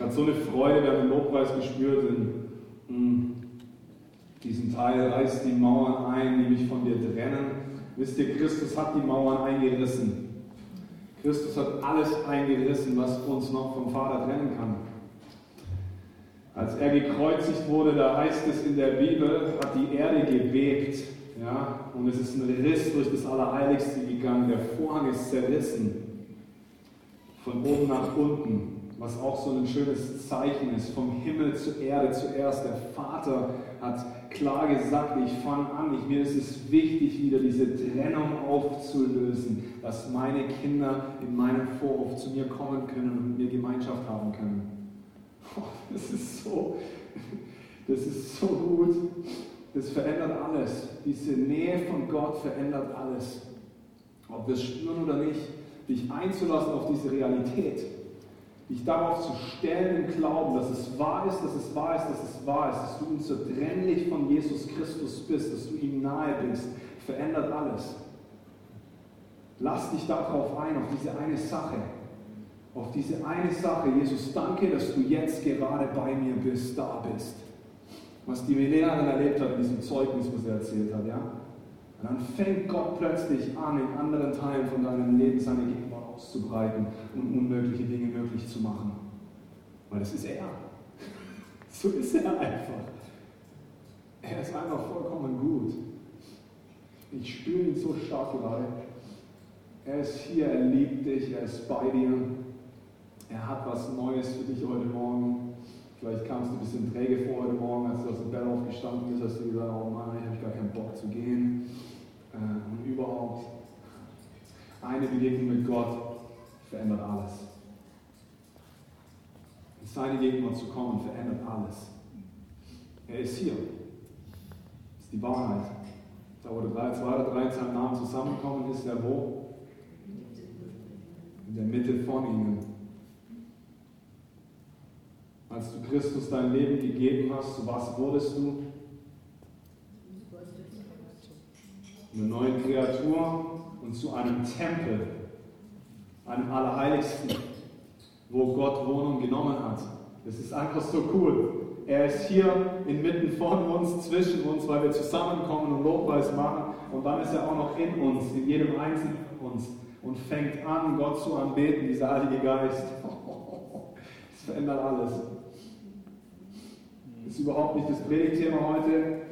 Hatte so eine Freude, wir haben den Lobpreis gespürt in hm, diesem Teil, reißt die Mauern ein, die mich von dir trennen. Wisst ihr, Christus hat die Mauern eingerissen. Christus hat alles eingerissen, was uns noch vom Vater trennen kann. Als er gekreuzigt wurde, da heißt es in der Bibel, hat die Erde gebebt. Ja, und es ist ein Riss durch das Allerheiligste gegangen. Der Vorhang ist zerrissen. Von oben nach unten was auch so ein schönes Zeichen ist, vom Himmel zur Erde zuerst. Der Vater hat klar gesagt, ich fange an, ich, mir ist es wichtig, wieder diese Trennung aufzulösen, dass meine Kinder in meinem Vorhof zu mir kommen können und mit mir Gemeinschaft haben können. Oh, das ist so, das ist so gut. Das verändert alles. Diese Nähe von Gott verändert alles. Ob wir es spüren oder nicht, dich einzulassen auf diese Realität dich darauf zu stellen im Glauben, dass es wahr ist, dass es wahr ist, dass es wahr ist, dass du unzertrennlich von Jesus Christus bist, dass du ihm nahe bist, verändert alles. Lass dich darauf ein, auf diese eine Sache. Auf diese eine Sache. Jesus, danke, dass du jetzt gerade bei mir bist, da bist. Was die Lehrerin erlebt hat in diesem Zeugnis, was er erzählt hat, ja? Und dann fängt Gott plötzlich an, in anderen Teilen von deinem Leben seine auszubreiten und unmögliche Dinge möglich zu machen. Weil das ist er. So ist er einfach. Er ist einfach vollkommen gut. Ich spüre ihn so stark gerade. Er ist hier, er liebt dich, er ist bei dir. Er hat was Neues für dich heute Morgen. Vielleicht kamst du ein bisschen träge vor heute Morgen, als du aus dem Bett aufgestanden bist, hast du gesagt, oh Mann, ich habe gar keinen Bock zu gehen. Äh, und überhaupt, eine Begegnung mit Gott verändert alles. In seine Gegenwart zu kommen verändert alles. Er ist hier. Das ist die Wahrheit. Da wo drei, zwei oder drei in seinem Namen zusammenkommen, ist er wo? In der Mitte von ihnen. Als du Christus dein Leben gegeben hast, zu was wurdest du? Eine neue Kreatur, und zu einem Tempel, einem Allerheiligsten, wo Gott Wohnung genommen hat. Das ist einfach so cool. Er ist hier inmitten von uns, zwischen uns, weil wir zusammenkommen und Lobpreis machen. Und dann ist er auch noch in uns, in jedem Einzelnen von uns. Und fängt an, Gott zu anbeten, dieser Heilige Geist. Das verändert alles. Das ist überhaupt nicht das Predigtthema heute.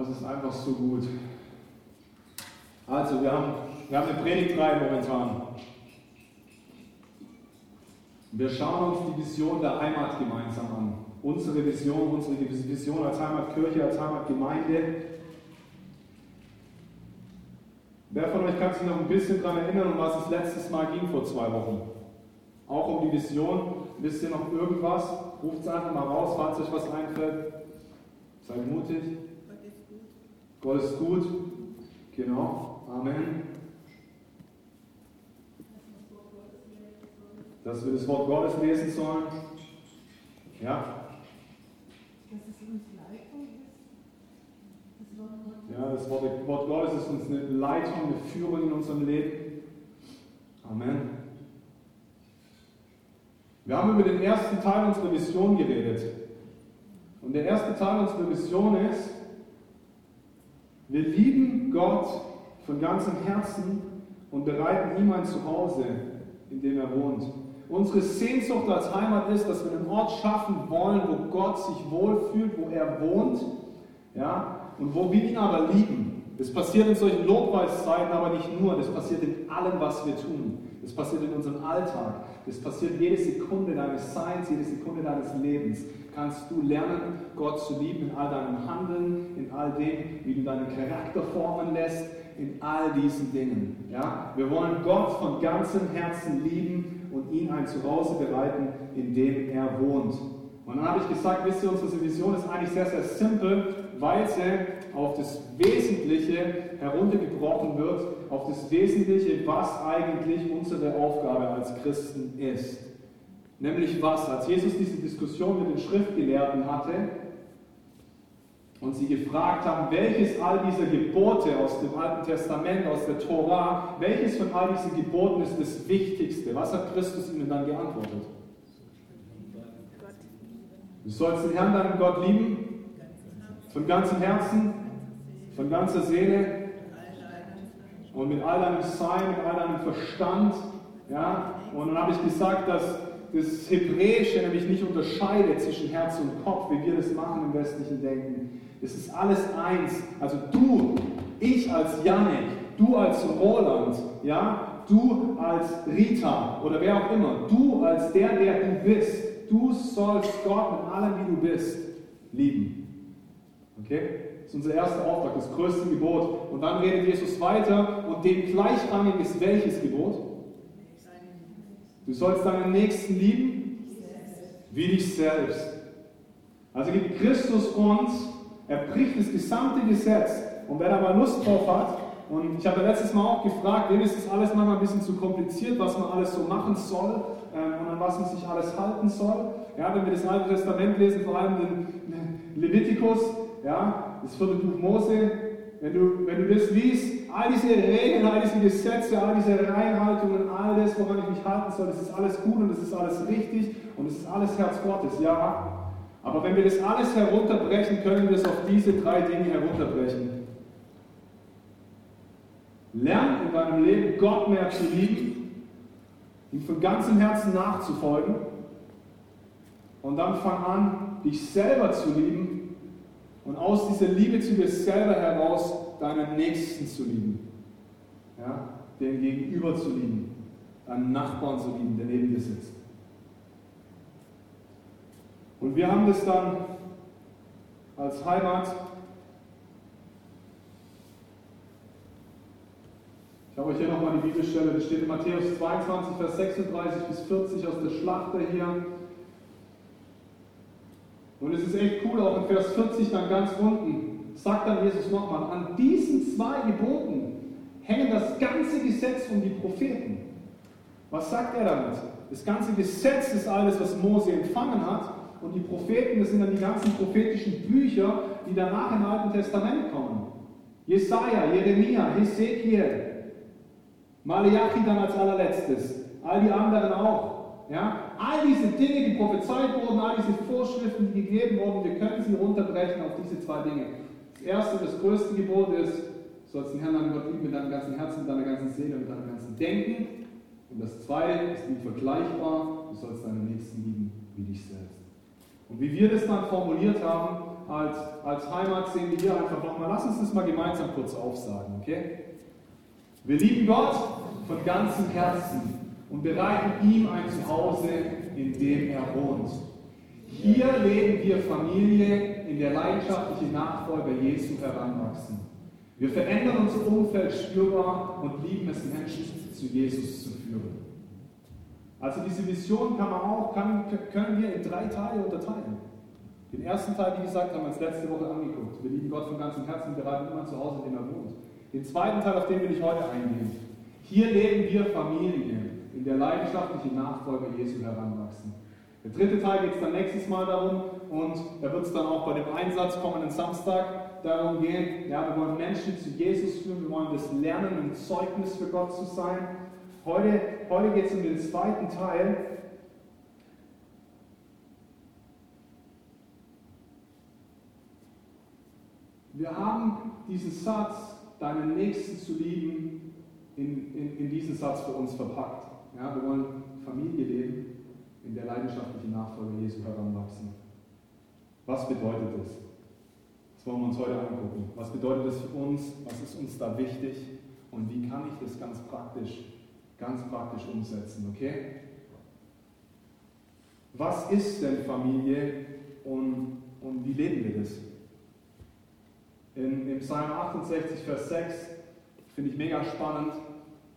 aber es ist einfach so gut. Also, wir haben, wir haben eine Predigtreihe momentan. Wir schauen uns die Vision der Heimat gemeinsam an. Unsere Vision, unsere Vision als Heimatkirche, als Heimatgemeinde. Wer von euch kann sich noch ein bisschen daran erinnern, um was es letztes Mal ging vor zwei Wochen? Auch um die Vision. Wisst ihr noch irgendwas? Ruft es einfach mal raus, falls euch was einfällt. Seid mutig. Gott ist gut. Genau. Amen. Dass wir das Wort Gottes lesen sollen. Ja. Dass es uns Leitung ist. Das Wort Gottes. Ja, das Wort, Wort Gottes ist uns eine Leitung, eine Führung in unserem Leben. Amen. Wir haben über den ersten Teil unserer Mission geredet. Und der erste Teil unserer Mission ist, wir lieben Gott von ganzem Herzen und bereiten ihm ein Zuhause, in dem er wohnt. Unsere Sehnsucht als Heimat ist, dass wir einen Ort schaffen wollen, wo Gott sich wohlfühlt, wo er wohnt, ja, und wo wir ihn aber lieben. Das passiert in solchen Lobpreiszeiten, aber nicht nur. Das passiert in allem, was wir tun. Das passiert in unserem Alltag. Das passiert jede Sekunde deines Seins, jede Sekunde deines Lebens kannst du lernen, Gott zu lieben in all deinem Handeln, in all dem, wie du deinen Charakter formen lässt, in all diesen Dingen. Ja? Wir wollen Gott von ganzem Herzen lieben und ihn ein Zuhause bereiten, in dem er wohnt. Und dann habe ich gesagt, wisst ihr, unsere Vision ist eigentlich sehr, sehr simpel, weil sie auf das Wesentliche heruntergebrochen wird, auf das Wesentliche, was eigentlich unsere Aufgabe als Christen ist. Nämlich was? Als Jesus diese Diskussion mit den Schriftgelehrten hatte, und sie gefragt haben, welches all dieser Gebote aus dem Alten Testament, aus der Tora, welches von all diesen Geboten ist das Wichtigste? Was hat Christus ihnen dann geantwortet? Du sollst den Herrn, deinen Gott lieben, von ganzem Herzen, von ganzer Seele und mit all deinem Sein, mit all deinem Verstand. Ja? Und dann habe ich gesagt, dass das Hebräische nämlich nicht unterscheidet zwischen Herz und Kopf, wie wir das machen im westlichen Denken. Es ist alles eins. Also du, ich als Janek, du als Roland, ja, du als Rita oder wer auch immer, du als der, der du bist, du sollst Gott mit allem, wie du bist, lieben. Okay? Das ist unser erster Auftrag, das größte Gebot. Und dann redet Jesus weiter und dem gleichrangig ist welches Gebot? Du sollst deinen Nächsten lieben wie dich selbst. Also gibt Christus uns, er bricht das gesamte Gesetz. Und wer da mal Lust drauf hat, und ich habe letztes Mal auch gefragt, wem ist das alles manchmal ein bisschen zu kompliziert, was man alles so machen soll ähm, und an was man sich alles halten soll. Ja, wenn wir das Alte Testament lesen, vor allem den Levitikus, ja, das vierte Buch Mose, wenn du, wenn du das liest, all diese Regeln, all diese Gesetze, all diese Reinhaltungen, all das, woran ich mich halten soll, das ist alles gut und das ist alles richtig und das ist alles Herz Gottes, ja. Aber wenn wir das alles herunterbrechen, können wir es auf diese drei Dinge herunterbrechen. Lern in deinem Leben Gott mehr zu lieben, ihm von ganzem Herzen nachzufolgen und dann fang an, dich selber zu lieben und aus dieser Liebe zu dir selber heraus deinen Nächsten zu lieben, ja, den Gegenüber zu lieben, deinen Nachbarn zu lieben, der neben dir sitzt. Und wir haben das dann als Heimat Ich habe euch hier nochmal die Bibelstelle, das steht in Matthäus 22, Vers 36 bis 40 aus der Schlachter hier. Und es ist echt cool, auch in Vers 40 dann ganz unten, sagt dann Jesus nochmal, an diesen zwei Geboten hängen das ganze Gesetz und die Propheten. Was sagt er damit? Das ganze Gesetz ist alles, was Mose empfangen hat. Und die Propheten, das sind dann die ganzen prophetischen Bücher, die danach im Alten Testament kommen. Jesaja, Jeremia, Hesekiel, Malachi dann als allerletztes, all die anderen auch. Ja? All diese Dinge, die prophezeit wurden, all diese Vorschriften, die gegeben wurden, wir können sie runterbrechen auf diese zwei Dinge. Das erste, das größte Gebot ist, du sollst den Herrn deinen Gott lieben mit deinem ganzen Herzen, mit deiner ganzen Seele, mit deinem ganzen Denken. Und das zweite ist nicht vergleichbar, du sollst deinen Nächsten lieben wie dich selbst. Und wie wir das dann formuliert haben, als, als Heimat sehen wir hier einfach nochmal, lass uns das mal gemeinsam kurz aufsagen, okay? Wir lieben Gott von ganzem Herzen und bereiten ihm ein Zuhause, in dem er wohnt. Hier leben wir Familie, in der leidenschaftliche Nachfolger Jesu heranwachsen. Wir verändern unser Umfeld spürbar und lieben es, Menschen zu Jesus zu führen. Also diese Vision kann man auch, kann, können wir in drei Teile unterteilen. Den ersten Teil, wie gesagt, haben wir uns letzte Woche angeguckt. Wir lieben Gott von ganzem Herzen, bereiten immer zu Hause, in dem er wohnt. Den zweiten Teil, auf den will ich heute eingehen. Hier leben wir Familie in der leidenschaftliche Nachfolger Jesu heranwachsen. Der dritte Teil geht es dann nächstes Mal darum und da wird es dann auch bei dem Einsatz kommenden Samstag darum gehen, ja, wir wollen Menschen zu Jesus führen, wir wollen das lernen, ein Zeugnis für Gott zu sein. Heute, heute geht es um den zweiten Teil. Wir haben diesen Satz, deinen Nächsten zu lieben, in, in, in diesen Satz für uns verpackt. Ja, wir wollen Familie leben, in der leidenschaftliche Nachfolger Jesu heranwachsen. Was bedeutet das? Das wollen wir uns heute angucken. Was bedeutet das für uns? Was ist uns da wichtig? Und wie kann ich das ganz praktisch, ganz praktisch umsetzen? Okay? Was ist denn Familie und, und wie leben wir das? In, Im Psalm 68, Vers 6 finde ich mega spannend.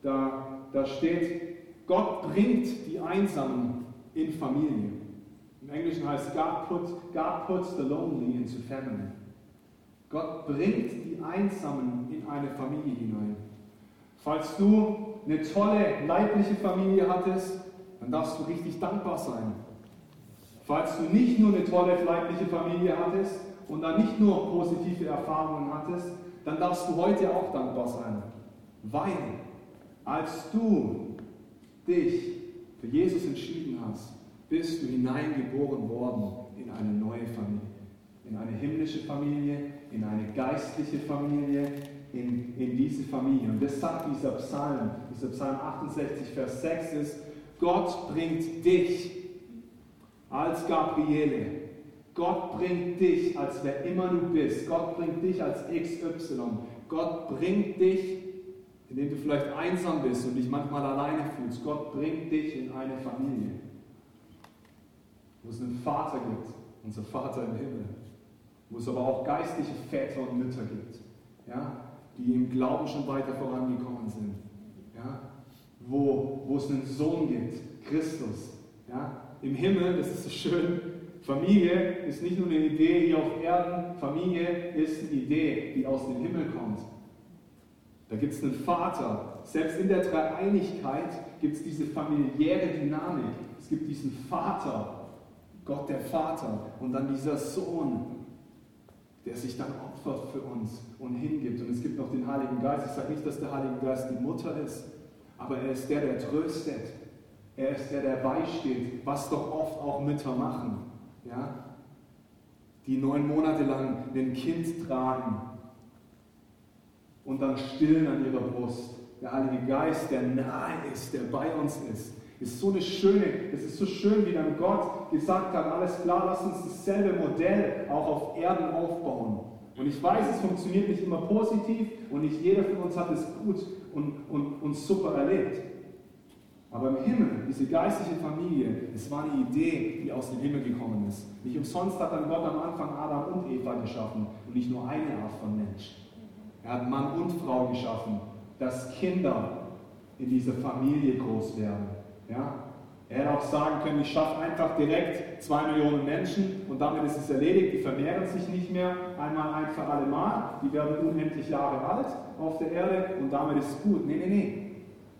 Da, da steht, Gott bringt die Einsamen in Familie. Im Englischen heißt God, put, God puts the lonely into family. Gott bringt die Einsamen in eine Familie hinein. Falls du eine tolle leibliche Familie hattest, dann darfst du richtig dankbar sein. Falls du nicht nur eine tolle leibliche Familie hattest und da nicht nur positive Erfahrungen hattest, dann darfst du heute auch dankbar sein. Weil, als du dich für Jesus entschieden hast, bist du hineingeboren worden in eine neue Familie. In eine himmlische Familie, in eine geistliche Familie, in, in diese Familie. Und das sagt dieser Psalm, dieser Psalm 68, Vers 6 ist, Gott bringt dich als Gabriele. Gott bringt dich, als wer immer du bist. Gott bringt dich als XY. Gott bringt dich, indem du vielleicht einsam bist und dich manchmal alleine fühlst. Gott bringt dich in eine Familie, wo es einen Vater gibt, unser Vater im Himmel, wo es aber auch geistliche Väter und Mütter gibt. Ja? Die im Glauben schon weiter vorangekommen sind. Ja? Wo, wo es einen Sohn gibt, Christus. Ja? Im Himmel, das ist so schön, Familie ist nicht nur eine Idee hier auf Erden, Familie ist eine Idee, die aus dem Himmel kommt. Da gibt es einen Vater. Selbst in der Dreieinigkeit gibt es diese familiäre Dynamik. Es gibt diesen Vater, Gott der Vater, und dann dieser Sohn, der sich dann opfert für uns und hingibt. Und es gibt noch den Heiligen Geist. Ich sage nicht, dass der Heilige Geist die Mutter ist, aber er ist der, der tröstet. Er ist der, der beisteht, was doch oft auch Mütter machen. Ja? Die neun Monate lang ein Kind tragen und dann stillen an ihrer Brust. Der Heilige Geist, der nahe ist, der bei uns ist, ist so eine schöne, es ist so schön, wie dann Gott gesagt hat, alles klar, lass uns dasselbe Modell auch auf Erden aufbauen. Und ich weiß, es funktioniert nicht immer positiv und nicht jeder von uns hat es gut und, und, und super erlebt. Aber im Himmel, diese geistliche Familie, es war eine Idee, die aus dem Himmel gekommen ist. Nicht umsonst hat dann Gott am Anfang Adam und Eva geschaffen und nicht nur eine Art von Mensch. Er hat Mann und Frau geschaffen, dass Kinder in dieser Familie groß werden. Ja? Er hätte auch sagen können, ich schaffe einfach direkt zwei Millionen Menschen und damit ist es erledigt. Die vermehren sich nicht mehr einmal ein für alle Mal. Die werden unendlich Jahre alt auf der Erde und damit ist es gut. Nee, nee, nee.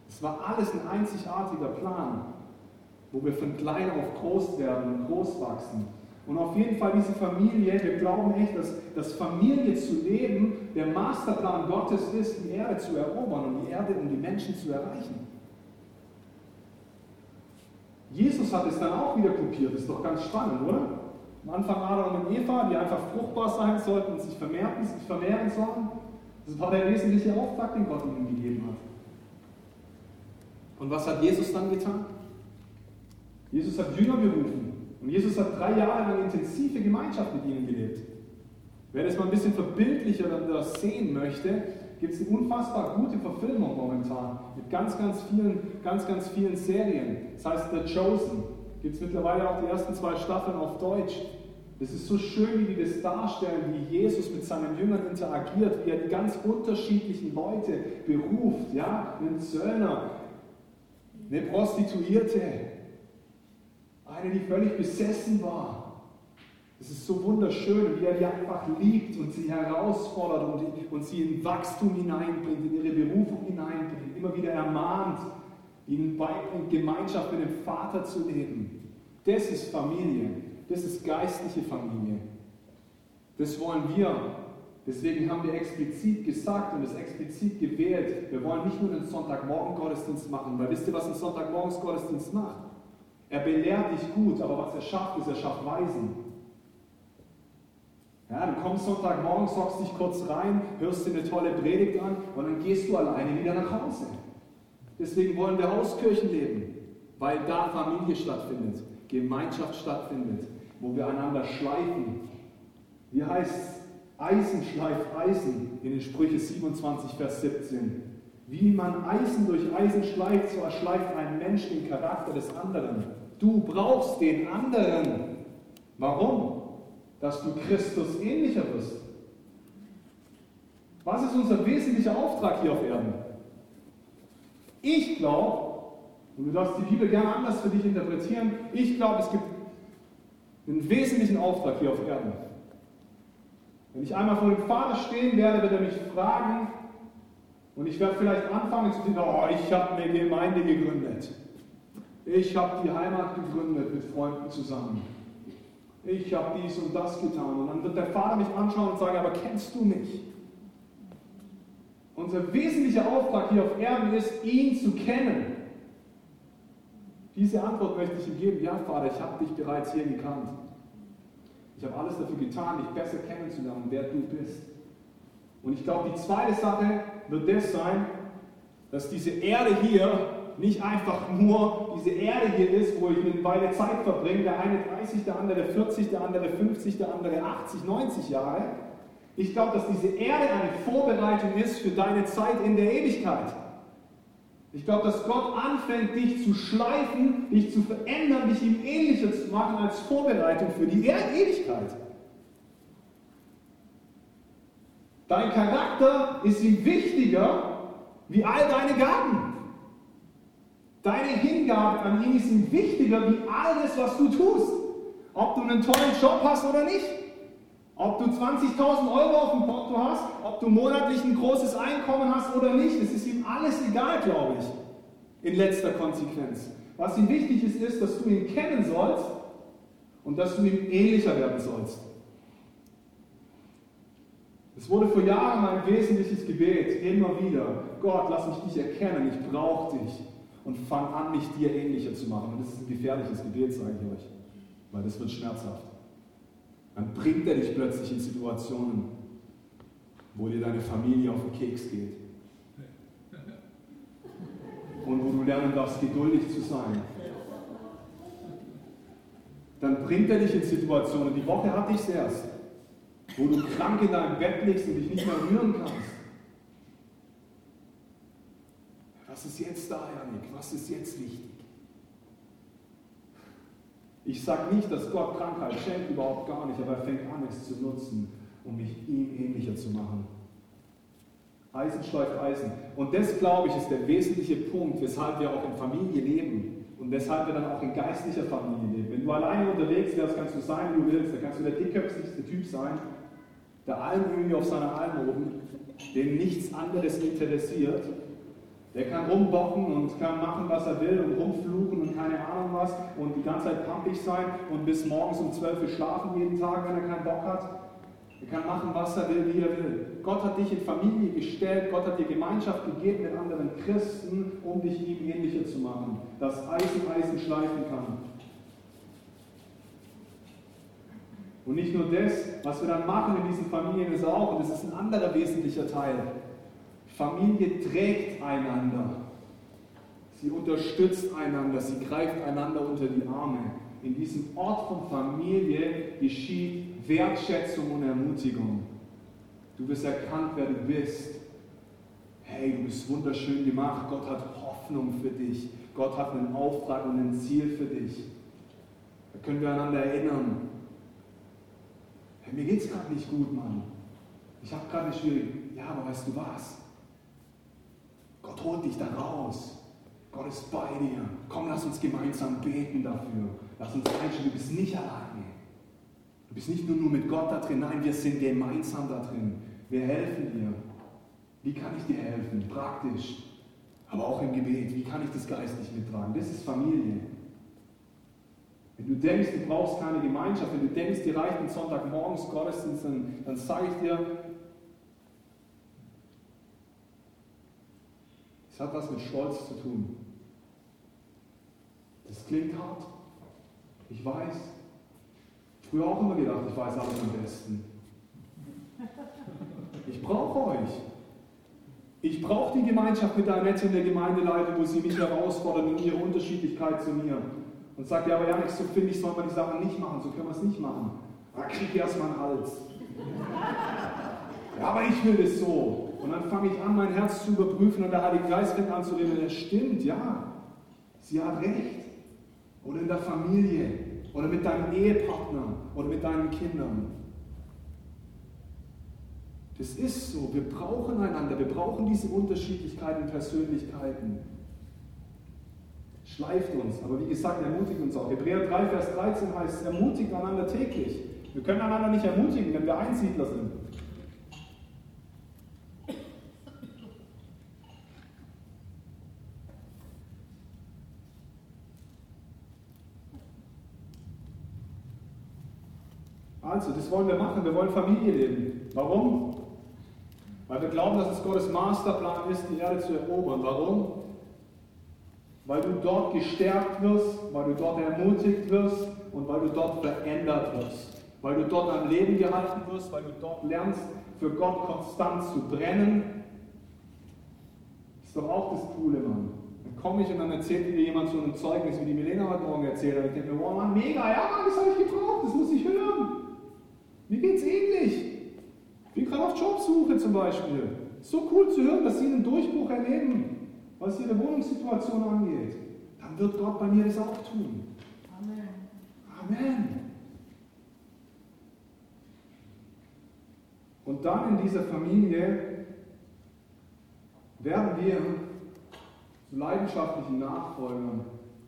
Es war alles ein einzigartiger Plan, wo wir von klein auf groß werden und groß wachsen. Und auf jeden Fall diese Familie, wir glauben echt, dass, dass Familie zu leben der Masterplan Gottes ist, die Erde zu erobern und die Erde um die Menschen zu erreichen. Jesus hat es dann auch wieder kopiert, ist doch ganz spannend, oder? Am Anfang Adam und Eva, die einfach fruchtbar sein sollten und sich vermehren, sich vermehren sollen. Das war der wesentliche Auftrag, den Gott ihnen gegeben hat. Und was hat Jesus dann getan? Jesus hat Jünger berufen. Und Jesus hat drei Jahre lang intensive Gemeinschaft mit ihnen gelebt. Wer das mal ein bisschen verbildlicher sehen möchte, gibt es eine unfassbar gute Verfilmung momentan mit ganz, ganz vielen, ganz, ganz vielen Serien. Das heißt The Chosen. Gibt es mittlerweile auch die ersten zwei Staffeln auf Deutsch. Das ist so schön, wie die das darstellen, wie Jesus mit seinen Jüngern interagiert, wie er die ganz unterschiedlichen Leute beruft. Ja, einen Zöllner, eine Prostituierte, eine, die völlig besessen war, es ist so wunderschön, wie er die einfach liebt und sie herausfordert und, und sie in Wachstum hineinbringt, in ihre Berufung hineinbringt, immer wieder ermahnt, ihnen beibringt, Gemeinschaft mit dem Vater zu leben. Das ist Familie, das ist geistliche Familie. Das wollen wir. Deswegen haben wir explizit gesagt und es explizit gewählt, wir wollen nicht nur den Sonntagmorgen Gottesdienst machen, weil wisst ihr, was ein Sonntagmorgens Gottesdienst macht? Er belehrt dich gut, aber was er schafft, ist, er schafft Weisen. Ja, du kommst Sonntagmorgen, sorgst dich kurz rein, hörst dir eine tolle Predigt an und dann gehst du alleine wieder nach Hause. Deswegen wollen wir Hauskirchen leben, weil da Familie stattfindet, Gemeinschaft stattfindet, wo wir einander schleifen. Wie heißt es? Eisen schleift Eisen in den Sprüche 27, Vers 17. Wie man Eisen durch Eisen schleift, so erschleift ein Mensch den Charakter des anderen. Du brauchst den anderen. Warum? Dass du Christus ähnlicher wirst. Was ist unser wesentlicher Auftrag hier auf Erden? Ich glaube, und du darfst die Bibel gerne anders für dich interpretieren, ich glaube, es gibt einen wesentlichen Auftrag hier auf Erden. Wenn ich einmal vor dem Vater stehen werde, wird er mich fragen und ich werde vielleicht anfangen zu sagen, oh, ich habe eine Gemeinde gegründet. Ich habe die Heimat gegründet mit Freunden zusammen. Ich habe dies und das getan. Und dann wird der Vater mich anschauen und sagen, aber kennst du mich? Unser wesentlicher Auftrag hier auf Erden ist, ihn zu kennen. Diese Antwort möchte ich ihm geben. Ja, Vater, ich habe dich bereits hier gekannt. Ich habe alles dafür getan, dich besser kennenzulernen, wer du bist. Und ich glaube, die zweite Sache wird das sein, dass diese Erde hier nicht einfach nur diese Erde hier ist, wo ich eine Weile Zeit verbringe, der eine 30, der andere 40, der andere 50, der andere 80, 90 Jahre. Ich glaube, dass diese Erde eine Vorbereitung ist für deine Zeit in der Ewigkeit. Ich glaube, dass Gott anfängt, dich zu schleifen, dich zu verändern, dich ihm ähnlicher zu machen als Vorbereitung für die Ewigkeit. Dein Charakter ist ihm wichtiger wie all deine Gaben. Deine Hingabe an ihn ist wichtiger wie alles, was du tust. Ob du einen tollen Job hast oder nicht. Ob du 20.000 Euro auf dem Konto hast, ob du monatlich ein großes Einkommen hast oder nicht, es ist ihm alles egal, glaube ich, in letzter Konsequenz. Was ihm wichtig ist, ist, dass du ihn kennen sollst und dass du ihm ähnlicher werden sollst. Es wurde vor Jahren mein wesentliches Gebet, immer wieder, Gott, lass mich dich erkennen, ich brauche dich und fang an, mich dir ähnlicher zu machen. Und das ist ein gefährliches Gebet, sage ich euch, weil das wird schmerzhaft dann bringt er dich plötzlich in Situationen, wo dir deine Familie auf den Keks geht. Und wo du lernen darfst, geduldig zu sein. Dann bringt er dich in Situationen, die Woche hatte ich es erst, wo du krank in deinem Bett liegst und dich nicht mehr rühren kannst. Was ist jetzt da, Janik? Was ist jetzt wichtig? Ich sage nicht, dass Gott Krankheit schenkt, überhaupt gar nicht, aber er fängt an, es zu nutzen, um mich ihm ähnlicher zu machen. Eisen schläuft Eisen. Und das, glaube ich, ist der wesentliche Punkt, weshalb wir auch in Familie leben und weshalb wir dann auch in geistlicher Familie leben. Wenn du alleine unterwegs wärst, kannst du sein, wie du willst. Da kannst du der dickköpfigste Typ sein, der Almöhi auf seiner Alm oben, den nichts anderes interessiert der kann rumbocken und kann machen, was er will und rumfluchen und keine Ahnung was und die ganze Zeit pampig sein und bis morgens um 12 Uhr schlafen jeden Tag, wenn er keinen Bock hat. Er kann machen, was er will, wie er will. Gott hat dich in Familie gestellt, Gott hat dir Gemeinschaft gegeben mit anderen Christen, um dich ihm ähnlicher zu machen, dass Eisen Eisen schleifen kann. Und nicht nur das, was wir dann machen in diesen Familien ist auch, und das ist ein anderer wesentlicher Teil, Familie trägt einander. Sie unterstützt einander, sie greift einander unter die Arme. In diesem Ort von Familie geschieht Wertschätzung und Ermutigung. Du wirst erkannt, wer du bist. Hey, du bist wunderschön gemacht. Gott hat Hoffnung für dich. Gott hat einen Auftrag und ein Ziel für dich. Da können wir einander erinnern. Hey, mir es gerade nicht gut, Mann. Ich habe gerade eine schwierige. Ja, aber weißt du was? Gott holt dich da raus. Gott ist bei dir. Komm, lass uns gemeinsam beten dafür. Lass uns einstellen, du bist nicht alleine. Du bist nicht nur, nur mit Gott da drin, nein, wir sind gemeinsam da drin. Wir helfen dir. Wie kann ich dir helfen? Praktisch, aber auch im Gebet. Wie kann ich das geistlich mittragen? Das ist Familie. Wenn du denkst, du brauchst keine Gemeinschaft, wenn du denkst, dir reicht ein Sonntagmorgens Gottesdienst, dann, dann sage ich dir, Es hat was mit Stolz zu tun. Das klingt hart. Ich weiß. Früher auch immer gedacht, ich weiß alles am besten. Ich brauche euch. Ich brauche die Gemeinschaft mit der Nette in der Gemeindeleiter, wo sie mich herausfordern in ihrer Unterschiedlichkeit zu mir. Und sagt, ja, aber Janik, so finde ich, soll man die Sachen nicht machen, so können wir es nicht machen. Da krieg ich erstmal einen Hals. Ja, aber ich will das so. Und dann fange ich an, mein Herz zu überprüfen und der Heilige Geist fängt an zu reden. Er stimmt, ja. Sie hat recht. Oder in der Familie. Oder mit deinem Ehepartner. Oder mit deinen Kindern. Das ist so. Wir brauchen einander. Wir brauchen diese Unterschiedlichkeiten, Persönlichkeiten. Schleift uns. Aber wie gesagt, ermutigt uns auch. Hebräer 3, Vers 13 heißt, ermutigt einander täglich. Wir können einander nicht ermutigen, wenn wir Einsiedler sind. Also, das wollen wir machen. Wir wollen Familie leben. Warum? Weil wir glauben, dass es Gottes Masterplan ist, die Erde zu erobern. Warum? Weil du dort gestärkt wirst, weil du dort ermutigt wirst und weil du dort verändert wirst. Weil du dort am Leben gehalten wirst, weil du dort lernst, für Gott konstant zu brennen. Ist doch auch das Coole, Mann. Dann komme ich und dann erzählt dir jemand so ein Zeugnis, wie die Milena heute Morgen erzählt hat. Ich denke mir, wow, Mann, mega, ja, Mann, das habe ich gebraucht, das muss ich hören. Mir geht es ähnlich. Ich bin gerade auf Jobsuche zum Beispiel. So cool zu hören, dass Sie einen Durchbruch erleben, was Ihre Wohnungssituation angeht. Dann wird Gott bei mir das auch tun. Amen. Amen. Und dann in dieser Familie werden wir zu leidenschaftlichen Nachfolgern.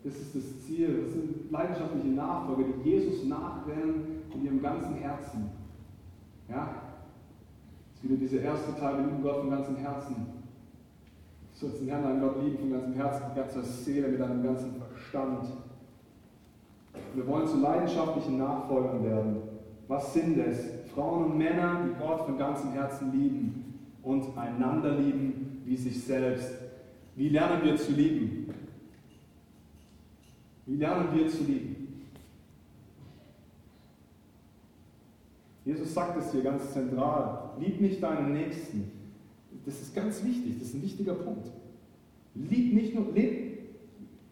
Das ist das Ziel. Das sind leidenschaftliche Nachfolger, die Jesus nachrennen in ihrem ganzen Herzen. Ja? Das ist wieder dieser erste Teil, wir lieben Gott von ganzem Herzen. Du sollst den Herrn, deinen Gott lieben von ganzem Herzen, mit ganzer Seele, mit deinem ganzen Verstand. Wir wollen zu leidenschaftlichen Nachfolgern werden. Was sind es? Frauen und Männer, die Gott von ganzem Herzen lieben und einander lieben wie sich selbst. Wie lernen wir zu lieben? Wie lernen wir zu lieben? Jesus sagt es hier ganz zentral. Lieb nicht deinen Nächsten. Das ist ganz wichtig, das ist ein wichtiger Punkt. Lieb nicht nur, lieb.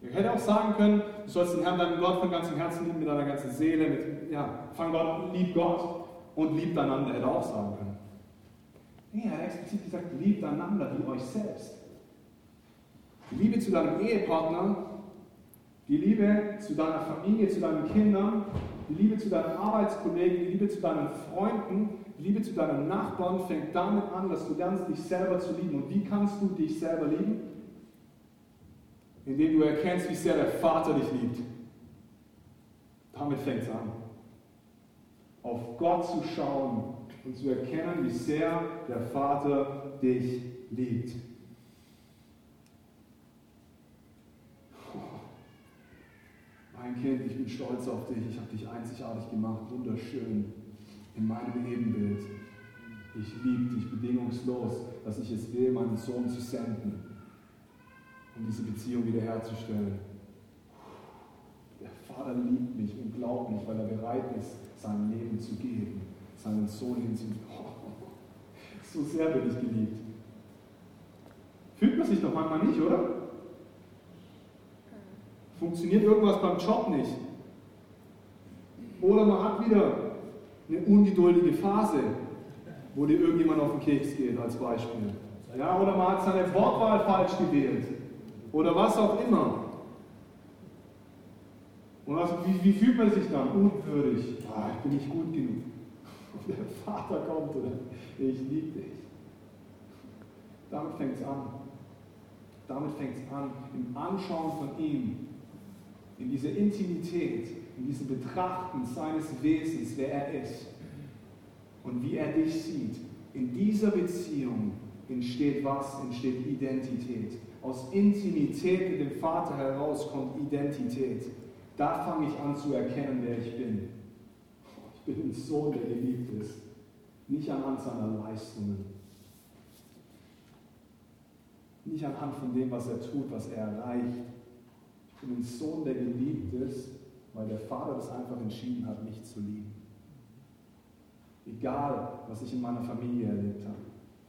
Ich hätte auch sagen können, du sollst den Herrn, deinen Gott von ganzem Herzen lieben, mit deiner ganzen Seele, mit, ja, fang Gott, lieb Gott und liebt einander, hätte auch sagen können. Nee, er hat explizit gesagt, liebt einander wie euch selbst. Die Liebe zu deinem Ehepartner, die Liebe zu deiner Familie, zu deinen Kindern, die Liebe zu deinen Arbeitskollegen, die Liebe zu deinen Freunden, die Liebe zu deinen Nachbarn fängt damit an, dass du lernst, dich selber zu lieben. Und wie kannst du dich selber lieben? Indem du erkennst, wie sehr der Vater dich liebt. Damit fängt es an auf Gott zu schauen und zu erkennen, wie sehr der Vater dich liebt. Mein Kind, ich bin stolz auf dich, ich habe dich einzigartig gemacht, wunderschön in meinem Ebenbild. Ich liebe dich bedingungslos, dass ich es will, meinen Sohn zu senden, um diese Beziehung wiederherzustellen. Der Vater liebt mich unglaublich, weil er bereit ist, sein Leben zu geben, seinen Sohn hinzugeben. Oh, so sehr bin ich geliebt. Fühlt man sich doch manchmal nicht, oder? Funktioniert irgendwas beim Job nicht. Oder man hat wieder eine ungeduldige Phase, wo dir irgendjemand auf den Keks geht, als Beispiel. Ja, oder man hat seine Wortwahl falsch gewählt. Oder was auch immer. Und was, wie, wie, fühlt man sich dann? Unwürdig. Ah, ich bin nicht gut genug. Und der Vater kommt oder ich liebe dich. Damit fängt es an. Damit fängt es an, im Anschauen von ihm, in dieser Intimität, in diesem Betrachten seines Wesens, wer er ist und wie er dich sieht. In dieser Beziehung entsteht was? Entsteht Identität. Aus Intimität mit dem Vater heraus kommt Identität. Da fange ich an zu erkennen, wer ich bin. Ich bin ein Sohn, der geliebt ist. Nicht anhand seiner Leistungen. Nicht anhand von dem, was er tut, was er erreicht. Bin ein Sohn, der geliebt ist, weil der Vater das einfach entschieden hat, mich zu lieben. Egal, was ich in meiner Familie erlebt habe.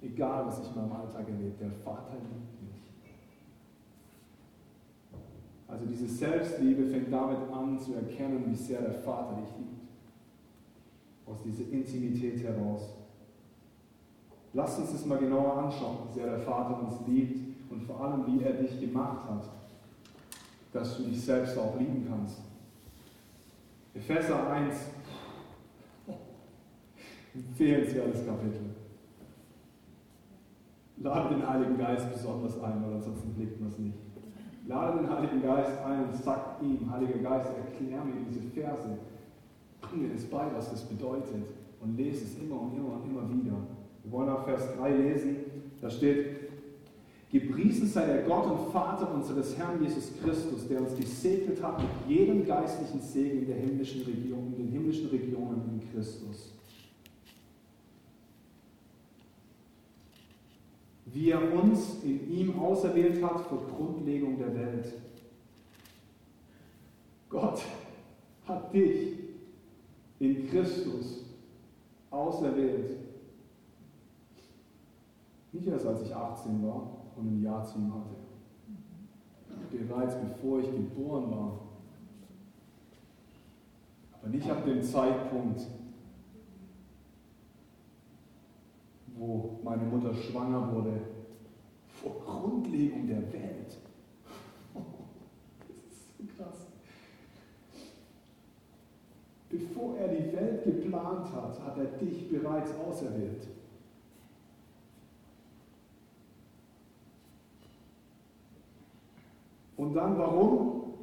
Egal, was ich in meinem Alltag erlebt. Der Vater liebt mich. Also diese Selbstliebe fängt damit an zu erkennen, wie sehr der Vater dich liebt. Aus dieser Intimität heraus. Lass uns das mal genauer anschauen, wie sehr der Vater uns liebt und vor allem, wie er dich gemacht hat, dass du dich selbst auch lieben kannst. Epheser 1, empfehlenswertes Kapitel. Lade den Heiligen Geist besonders ein, weil ansonsten blickt man es nicht. Lade den Heiligen Geist ein und sag ihm, Heiliger Geist, erklär mir diese Verse. Bring mir das bei, was das bedeutet. Und lese es immer und immer und immer wieder. Wir wollen auch Vers 3 lesen. Da steht, Gepriesen sei der Gott und Vater unseres Herrn Jesus Christus, der uns gesegnet hat mit jedem geistlichen Segen in, der himmlischen Region, in den himmlischen Regionen in Christus. Wie er uns in ihm auserwählt hat vor Grundlegung der Welt. Gott hat dich in Christus auserwählt. Nicht erst als ich 18 war und ein Jahr zu ihm hatte. Bereits bevor ich geboren war. Aber nicht ab dem Zeitpunkt, wo meine Mutter schwanger wurde, vor Grundlegung der Welt. Das ist so krass. Bevor er die Welt geplant hat, hat er dich bereits auserwählt. Und dann warum?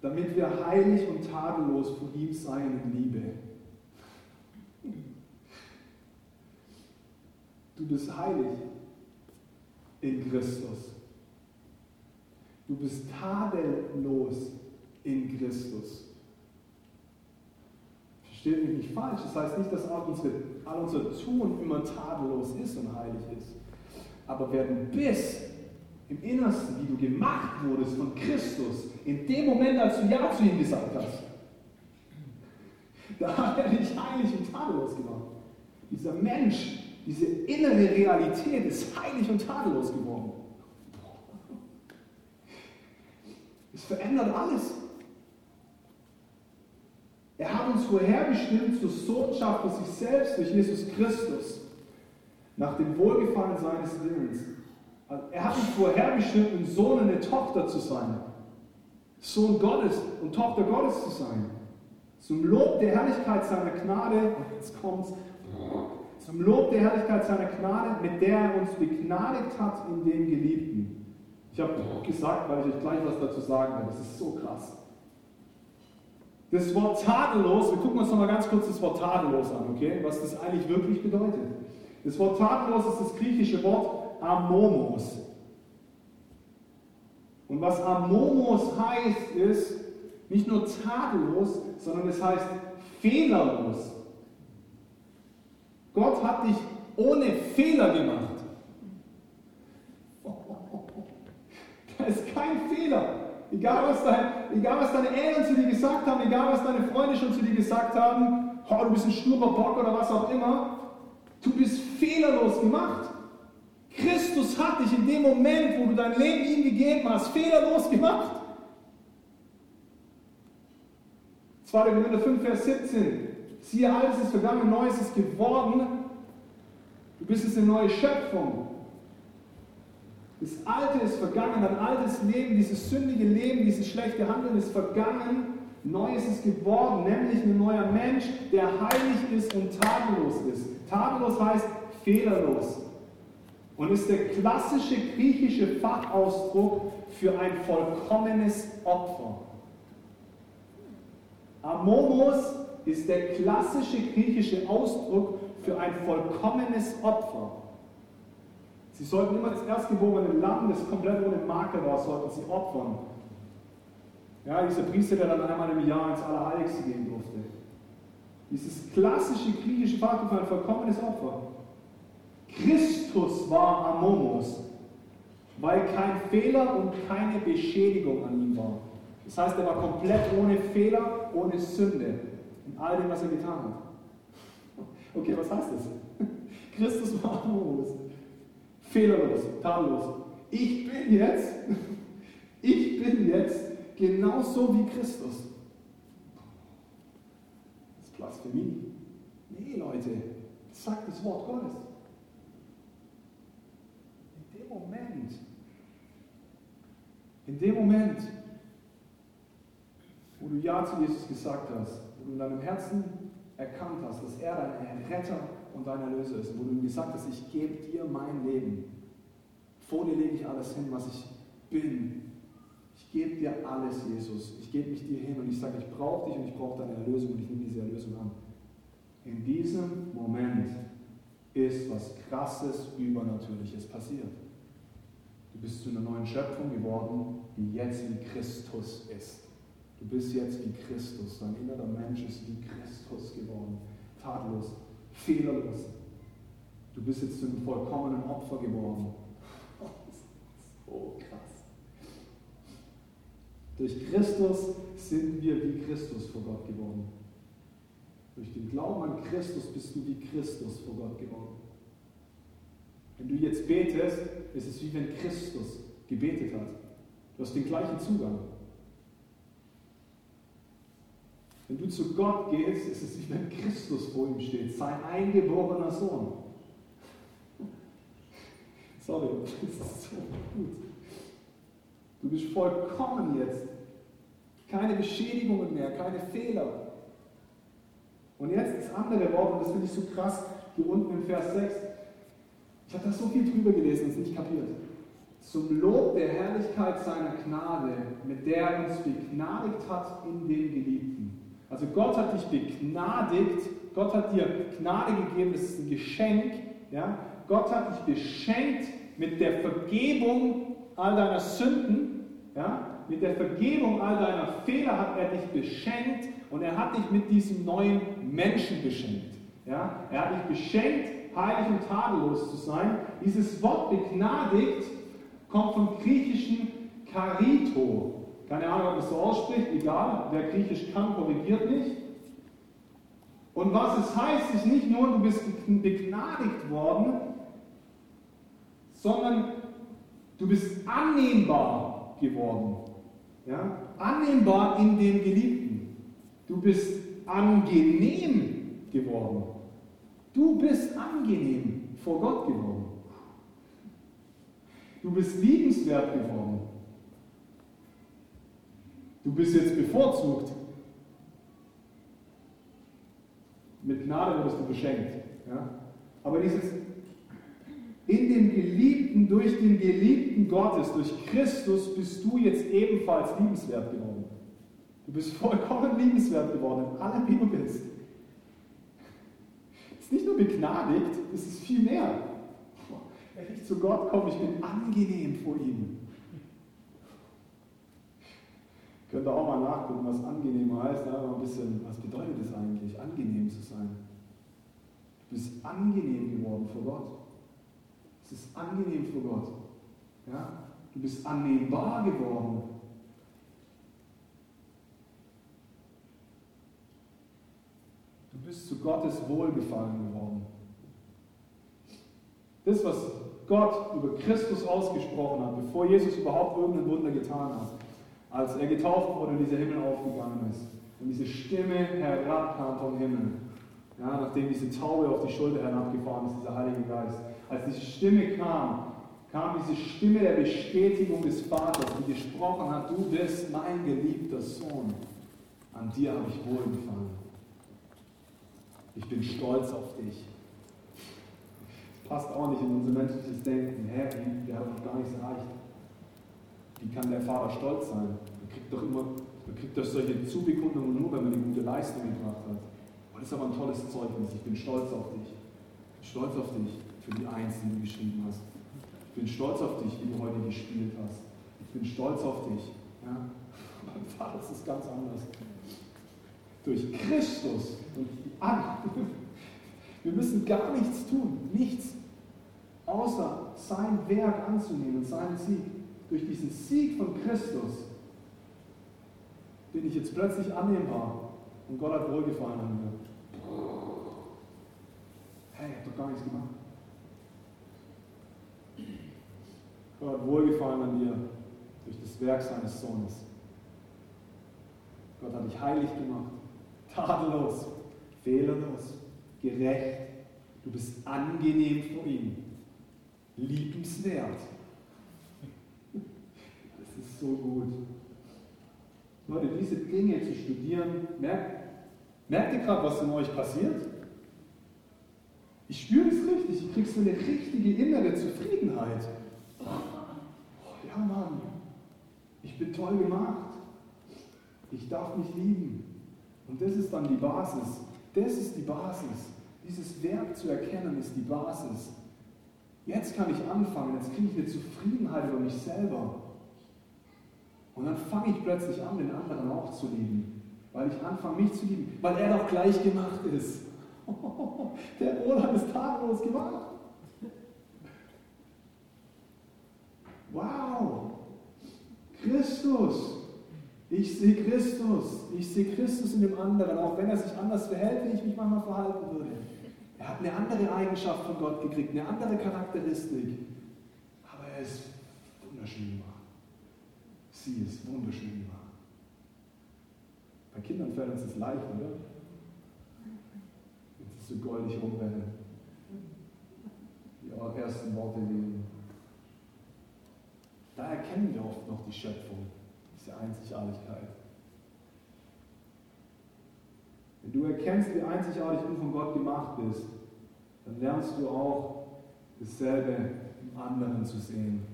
Damit wir heilig und tadellos vor ihm seien in Liebe. Du bist heilig in Christus. Du bist tadellos in Christus. Versteht mich nicht falsch. Das heißt nicht, dass all, unsere, all unser Tun immer tadellos ist und heilig ist. Aber wer du bist, im Innersten, wie du gemacht wurdest von Christus, in dem Moment, als du Ja zu ihm gesagt hast, da hat er dich heilig und tadellos gemacht. Dieser Mensch, diese innere Realität ist heilig und tadellos geworden. Es verändert alles. Er hat uns vorherbestimmt zur Sohnschaft für sich selbst durch Jesus Christus, nach dem Wohlgefallen seines Willens er hat uns vorherbestimmt, ein Sohn und eine Tochter zu sein. Sohn Gottes und Tochter Gottes zu sein. Zum Lob der Herrlichkeit seiner Gnade, und jetzt kommt's, zum Lob der Herrlichkeit seiner Gnade, mit der er uns begnadigt hat in dem Geliebten. Ich habe gesagt, weil ich euch gleich was dazu sagen werde. Das ist so krass. Das Wort tadellos, wir gucken uns nochmal ganz kurz das Wort tadellos an, okay? Was das eigentlich wirklich bedeutet. Das Wort tadellos ist das griechische Wort Amomos. Und was Amomos heißt, ist nicht nur tadellos, sondern es heißt fehlerlos. Gott hat dich ohne Fehler gemacht. Da ist kein Fehler. Egal was, dein, egal was deine Eltern zu dir gesagt haben, egal was deine Freunde schon zu dir gesagt haben, oh, du bist ein sturer Bock oder was auch immer, du bist fehlerlos gemacht. Christus hat dich in dem Moment, wo du dein Leben ihm gegeben hast, fehlerlos gemacht. 2. Korinther 5, Vers 17. Siehe, alles ist vergangen, Neues ist geworden. Du bist jetzt eine neue Schöpfung. Das Alte ist vergangen, dein altes Leben, dieses sündige Leben, dieses schlechte Handeln ist vergangen. Neues ist geworden, nämlich ein neuer Mensch, der heilig ist und tadellos ist. Tadellos heißt fehlerlos und ist der klassische griechische Fachausdruck für ein vollkommenes Opfer. Amomos ist der klassische griechische Ausdruck für ein vollkommenes Opfer. Sie sollten immer das erstgeborene Lamm, das komplett ohne Makel war, sollten sie opfern. Ja, dieser Priester, der dann einmal im Jahr ins Allerheiligste gehen durfte. Dieses klassische griechische Fachwort für ein vollkommenes Opfer. Christus war Amomos, weil kein Fehler und keine Beschädigung an ihm war. Das heißt, er war komplett ohne Fehler, ohne Sünde in all dem, was er getan hat. Okay, was heißt das? Christus war Amomos, fehlerlos, tadellos. Ich bin jetzt, ich bin jetzt genauso wie Christus. Das ist Blasphemie. Nee, Leute, das sagt das Wort Gottes. Moment, in dem Moment, wo du Ja zu Jesus gesagt hast, wo du in deinem Herzen erkannt hast, dass er dein Retter und dein Erlöser ist, wo du ihm gesagt hast, ich gebe dir mein Leben, vor dir lege ich alles hin, was ich bin. Ich gebe dir alles, Jesus. Ich gebe mich dir hin und ich sage, ich brauche dich und ich brauche deine Erlösung und ich nehme diese Erlösung an. In diesem Moment ist was krasses, übernatürliches passiert. Du bist zu einer neuen Schöpfung geworden, die jetzt wie Christus ist. Du bist jetzt wie Christus. Dein innerer Mensch ist wie Christus geworden. Tadellos, fehlerlos. Du bist jetzt zu einem vollkommenen Opfer geworden. so krass. Durch Christus sind wir wie Christus vor Gott geworden. Durch den Glauben an Christus bist du wie Christus vor Gott geworden. Wenn du jetzt betest, ist es wie wenn Christus gebetet hat. Du hast den gleichen Zugang. Wenn du zu Gott gehst, ist es wie wenn Christus vor ihm steht, sein eingeborener Sohn. Sorry, das ist so gut. Du bist vollkommen jetzt. Keine Beschädigungen mehr, keine Fehler. Und jetzt das andere Wort, und das finde ich so krass, hier unten im Vers 6. Ich habe da so viel drüber gelesen und es nicht kapiert. Zum Lob der Herrlichkeit seiner Gnade, mit der er uns begnadigt hat in dem Geliebten. Also Gott hat dich begnadigt, Gott hat dir Gnade gegeben, das ist ein Geschenk. Ja? Gott hat dich beschenkt mit der Vergebung all deiner Sünden. Ja? Mit der Vergebung all deiner Fehler hat er dich beschenkt und er hat dich mit diesem neuen Menschen beschenkt. Ja? Er hat dich beschenkt, heilig und tadellos zu sein. Dieses Wort begnadigt kommt vom griechischen Karito. Keine Ahnung, ob man es so ausspricht, egal. Wer Griechisch kann, korrigiert mich. Und was es heißt, ist nicht nur, du bist begnadigt worden, sondern du bist annehmbar geworden. Ja? Annehmbar in dem Geliebten. Du bist angenehm geworden. Du bist angenehm vor Gott geworden. Du bist liebenswert geworden. Du bist jetzt bevorzugt. Mit Gnade wirst du beschenkt. Ja? Aber dieses in dem Geliebten, durch den Geliebten Gottes, durch Christus bist du jetzt ebenfalls liebenswert geworden. Du bist vollkommen liebenswert geworden in allem, wie du bist. Ist nicht nur begnadigt, es ist viel mehr. Wenn ich zu Gott komme, ich bin angenehm vor ihm. Könnt ihr auch mal nachgucken, was angenehm heißt. Ja, ein bisschen, was bedeutet es eigentlich, angenehm zu sein? Du bist angenehm geworden vor Gott. Es ist angenehm vor Gott. Ja? Du bist annehmbar geworden. Du bist zu Gottes Wohlgefallen geworden. Das, was Gott über Christus ausgesprochen hat, bevor Jesus überhaupt irgendein Wunder getan hat, als er getauft wurde und dieser Himmel aufgegangen ist und diese Stimme herabkam vom Himmel, ja, nachdem diese Taube auf die Schulter herabgefahren ist, dieser Heilige Geist, als diese Stimme kam, kam diese Stimme der Bestätigung des Vaters, die gesprochen hat, du bist mein geliebter Sohn, an dir habe ich wohlgefallen. Ich bin stolz auf dich. Passt auch nicht in unser menschliches Denken. Hä, wir haben noch gar nichts erreicht. Wie kann der Vater stolz sein? Man kriegt doch immer, man kriegt doch solche Zubekundungen nur, wenn man eine gute Leistung gebracht hat. Und das ist aber ein tolles Zeugnis. Ich bin stolz auf dich. Ich bin stolz auf dich für die Eins, die du geschrieben hast. Ich bin stolz auf dich, wie du heute gespielt hast. Ich bin stolz auf dich. Ja? Beim Vater ist es ganz anders. Durch Christus und an. Wir müssen gar nichts tun, nichts, außer sein Werk anzunehmen, seinen Sieg. Durch diesen Sieg von Christus bin ich jetzt plötzlich annehmbar und Gott hat wohlgefallen an mir. Hey, ich hab doch gar nichts gemacht. Gott hat wohlgefallen an dir durch das Werk seines Sohnes. Gott hat dich heilig gemacht, tadellos, fehlerlos, gerecht. Du bist angenehm vor ihm, liebenswert. Das ist so gut. Leute, diese Dinge zu studieren, merkt, merkt ihr gerade, was in euch passiert? Ich spüre es richtig, ich kriege so eine richtige innere Zufriedenheit. Oh, ja, Mann, ich bin toll gemacht. Ich darf mich lieben. Und das ist dann die Basis. Das ist die Basis. Dieses Werk zu erkennen ist die Basis. Jetzt kann ich anfangen, jetzt kriege ich eine Zufriedenheit über mich selber. Und dann fange ich plötzlich an, den anderen auch zu lieben. Weil ich anfange, mich zu lieben. Weil er doch gleich gemacht ist. der Roland ist tadellos gemacht. Wow! Christus! Ich sehe Christus. Ich sehe Christus in dem anderen, auch wenn er sich anders verhält, wie ich mich manchmal verhalten würde. Er hat eine andere Eigenschaft von Gott gekriegt, eine andere Charakteristik. Aber er ist wunderschön gemacht. Sie ist wunderschön gemacht. Bei Kindern fällt uns das leicht, oder? Jetzt ist so goldig rumrennen. Die ersten Worte lesen. Da erkennen wir oft noch die Schöpfung, diese Einzigartigkeit. Wenn du erkennst, wie einzigartig du von Gott gemacht bist, dann lernst du auch dasselbe im anderen zu sehen.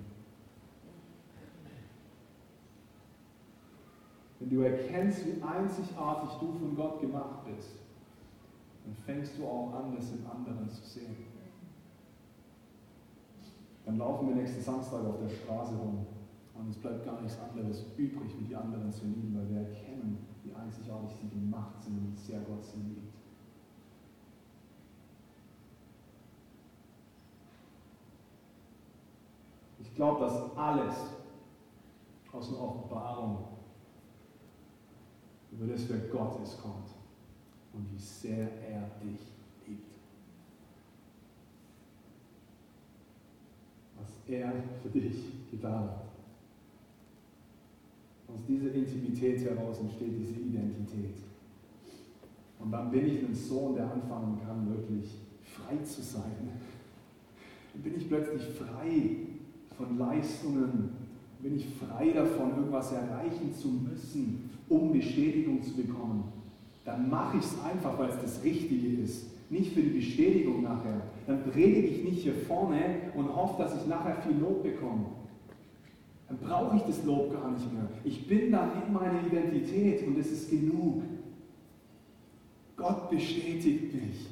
Wenn du erkennst, wie einzigartig du von Gott gemacht bist, dann fängst du auch an, das im anderen zu sehen. Dann laufen wir nächsten Samstag auf der Straße rum und es bleibt gar nichts anderes übrig, wie die anderen zu lieben, weil wir erkennen, wie einzigartig sie gemacht sind und wie sehr Gott sie liebt. Ich glaube, dass alles aus der Offenbarung über das, wer Gott ist, kommt und wie sehr er dich liebt. Was er für dich getan hat. Aus dieser Intimität heraus entsteht diese Identität. Und dann bin ich ein Sohn, der anfangen kann, wirklich frei zu sein. Dann bin ich plötzlich frei von Leistungen, bin ich frei davon, irgendwas erreichen zu müssen, um Bestätigung zu bekommen, dann mache ich es einfach, weil es das Richtige ist. Nicht für die Bestätigung nachher. Dann predige ich nicht hier vorne und hoffe, dass ich nachher viel Lob bekomme. Dann brauche ich das Lob gar nicht mehr. Ich bin dann in meiner Identität und es ist genug. Gott bestätigt mich.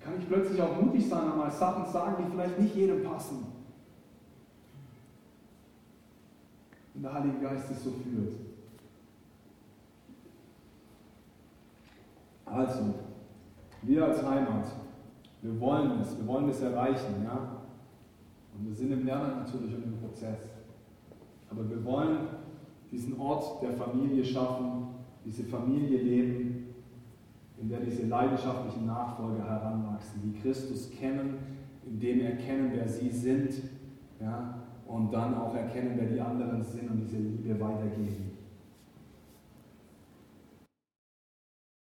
Kann ich plötzlich auch mutig sein und mal Sachen sagen, die vielleicht nicht jedem passen. und der Heilige Geist es so führt. Also, wir als Heimat, wir wollen es, wir wollen es erreichen, ja. Und wir sind im Lernen natürlich und im Prozess. Aber wir wollen diesen Ort der Familie schaffen, diese Familie leben, in der diese leidenschaftlichen Nachfolger heranwachsen, die Christus kennen, in dem erkennen, wer sie sind, ja, und dann auch erkennen, wer die anderen sind und diese Liebe weitergeben.